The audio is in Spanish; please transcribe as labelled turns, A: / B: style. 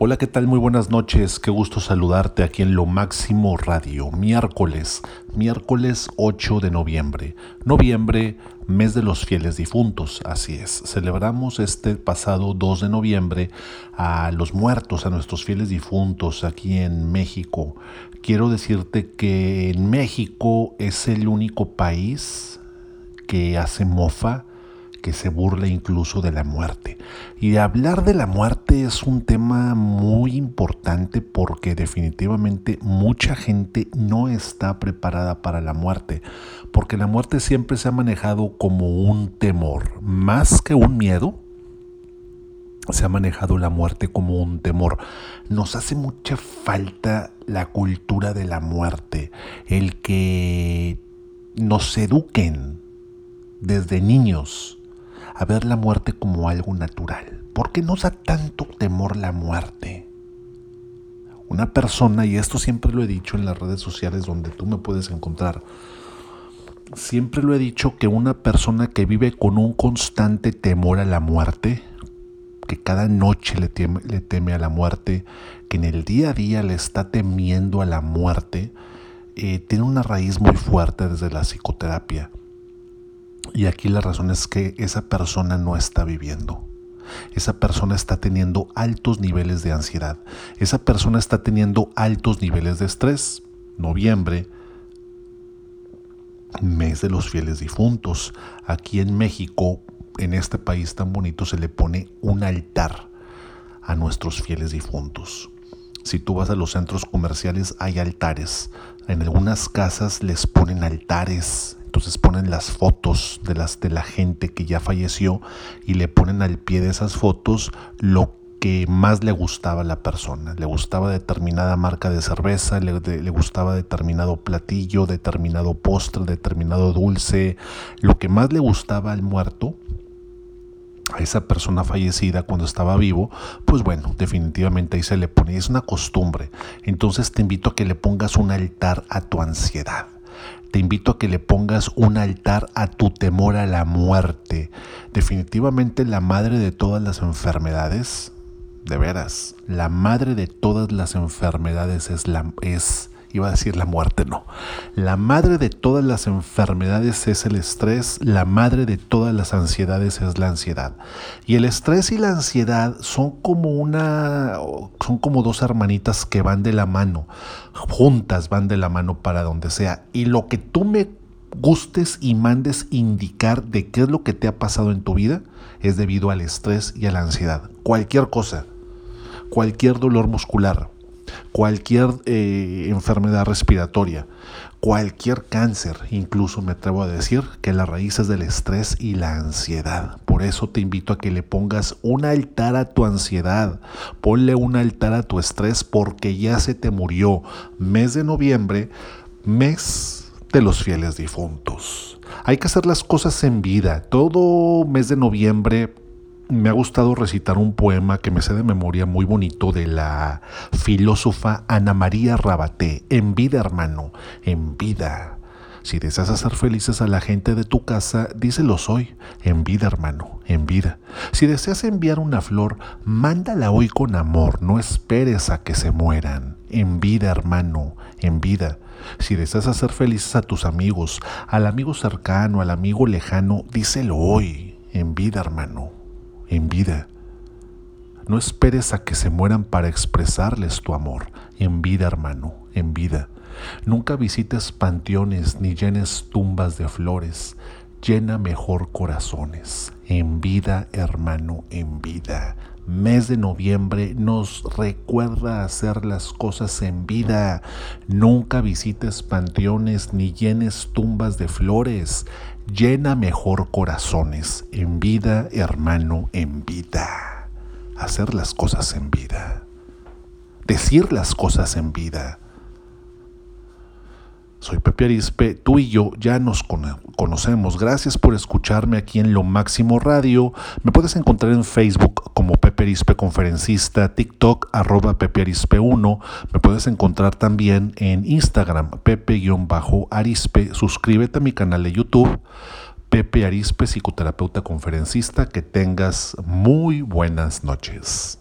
A: Hola, ¿qué tal? Muy buenas noches. Qué gusto saludarte aquí en Lo Máximo Radio. Miércoles, miércoles 8 de noviembre. Noviembre, mes de los fieles difuntos. Así es. Celebramos este pasado 2 de noviembre a los muertos, a nuestros fieles difuntos aquí en México. Quiero decirte que en México es el único país que hace mofa que se burle incluso de la muerte. Y hablar de la muerte es un tema muy importante porque definitivamente mucha gente no está preparada para la muerte, porque la muerte siempre se ha manejado como un temor, más que un miedo. Se ha manejado la muerte como un temor. Nos hace mucha falta la cultura de la muerte, el que nos eduquen desde niños a ver la muerte como algo natural. ¿Por qué nos da tanto temor la muerte? Una persona, y esto siempre lo he dicho en las redes sociales donde tú me puedes encontrar, siempre lo he dicho que una persona que vive con un constante temor a la muerte, que cada noche le teme, a la muerte, que en el día a día le está temiendo a la muerte, eh, tiene una raíz muy fuerte desde la psicoterapia. Y aquí la razón es que esa persona no está viviendo. Esa persona está teniendo altos niveles de ansiedad. Esa persona está teniendo altos niveles de estrés. Noviembre, mes de los fieles difuntos. Aquí en México, en este país tan bonito, se le pone un altar a nuestros fieles difuntos. Si tú vas a los centros comerciales hay altares. En algunas casas les ponen altares entonces ponen las fotos de, las, de la gente que ya falleció y le ponen al pie de esas fotos lo que más le gustaba a la persona. Le gustaba determinada marca de cerveza, le, le, gustaba determinado platillo, determinado postre, determinado dulce. Lo que más le gustaba al muerto, a esa persona fallecida cuando estaba vivo, pues bueno, definitivamente ahí se le pone. Es una costumbre. Entonces te invito a que le pongas un altar a tu ansiedad te invito a que le pongas un altar a tu temor a la muerte. Definitivamente la madre de todas las enfermedades, de veras, la madre de todas las enfermedades es la es iba a decir la muerte, no. La madre de todas las enfermedades es el estrés, la madre de todas las ansiedades es la ansiedad. Y el estrés y la ansiedad son como una son como dos hermanitas que van de la mano, juntas van de la mano para donde sea. Y lo que tú me gustes y mandes indicar de qué es lo que te ha pasado en tu vida es debido al estrés y a la ansiedad. Cualquier cosa, cualquier dolor muscular, cualquier eh, enfermedad respiratoria, cualquier cáncer, incluso me atrevo a decir que la raíz es del estrés y la ansiedad. Por eso te invito a que le pongas un altar a tu ansiedad, ponle un altar a tu estrés porque ya se te murió. Mes de noviembre, mes de los fieles difuntos. Hay que hacer las cosas en vida. Todo mes de noviembre me ha gustado recitar un poema que me sé de memoria muy bonito de la filósofa Ana María Rabaté. En vida, hermano, en vida. Si deseas hacer felices a la gente de tu casa, díselos hoy. En vida, hermano, en vida. Si deseas enviar una flor, mándala hoy con amor. No esperes a que se mueran. En vida, hermano, en vida. Si deseas hacer felices a tus amigos, al amigo cercano, al amigo lejano, díselo hoy. En vida, hermano, en vida. No esperes a que se mueran para expresarles tu amor. En vida, hermano, en vida. Nunca visites panteones ni llenes tumbas de flores. Llena mejor corazones. En vida, hermano, en vida. Mes de noviembre nos recuerda hacer las cosas en vida. Nunca visites panteones ni llenes tumbas de flores llena mejor corazones en vida, hermano, en vida. Hacer las cosas en vida. Decir las cosas en vida. Soy Pepe Arispe, tú y yo ya nos conocemos. Gracias por escucharme aquí en Lo Máximo Radio. Me puedes encontrar en Facebook como Pepe Arispe Conferencista, TikTok arroba Pepe Arispe 1. Me puedes encontrar también en Instagram Pepe-Arispe. Suscríbete a mi canal de YouTube. Pepe Arispe, psicoterapeuta conferencista. Que tengas muy buenas noches.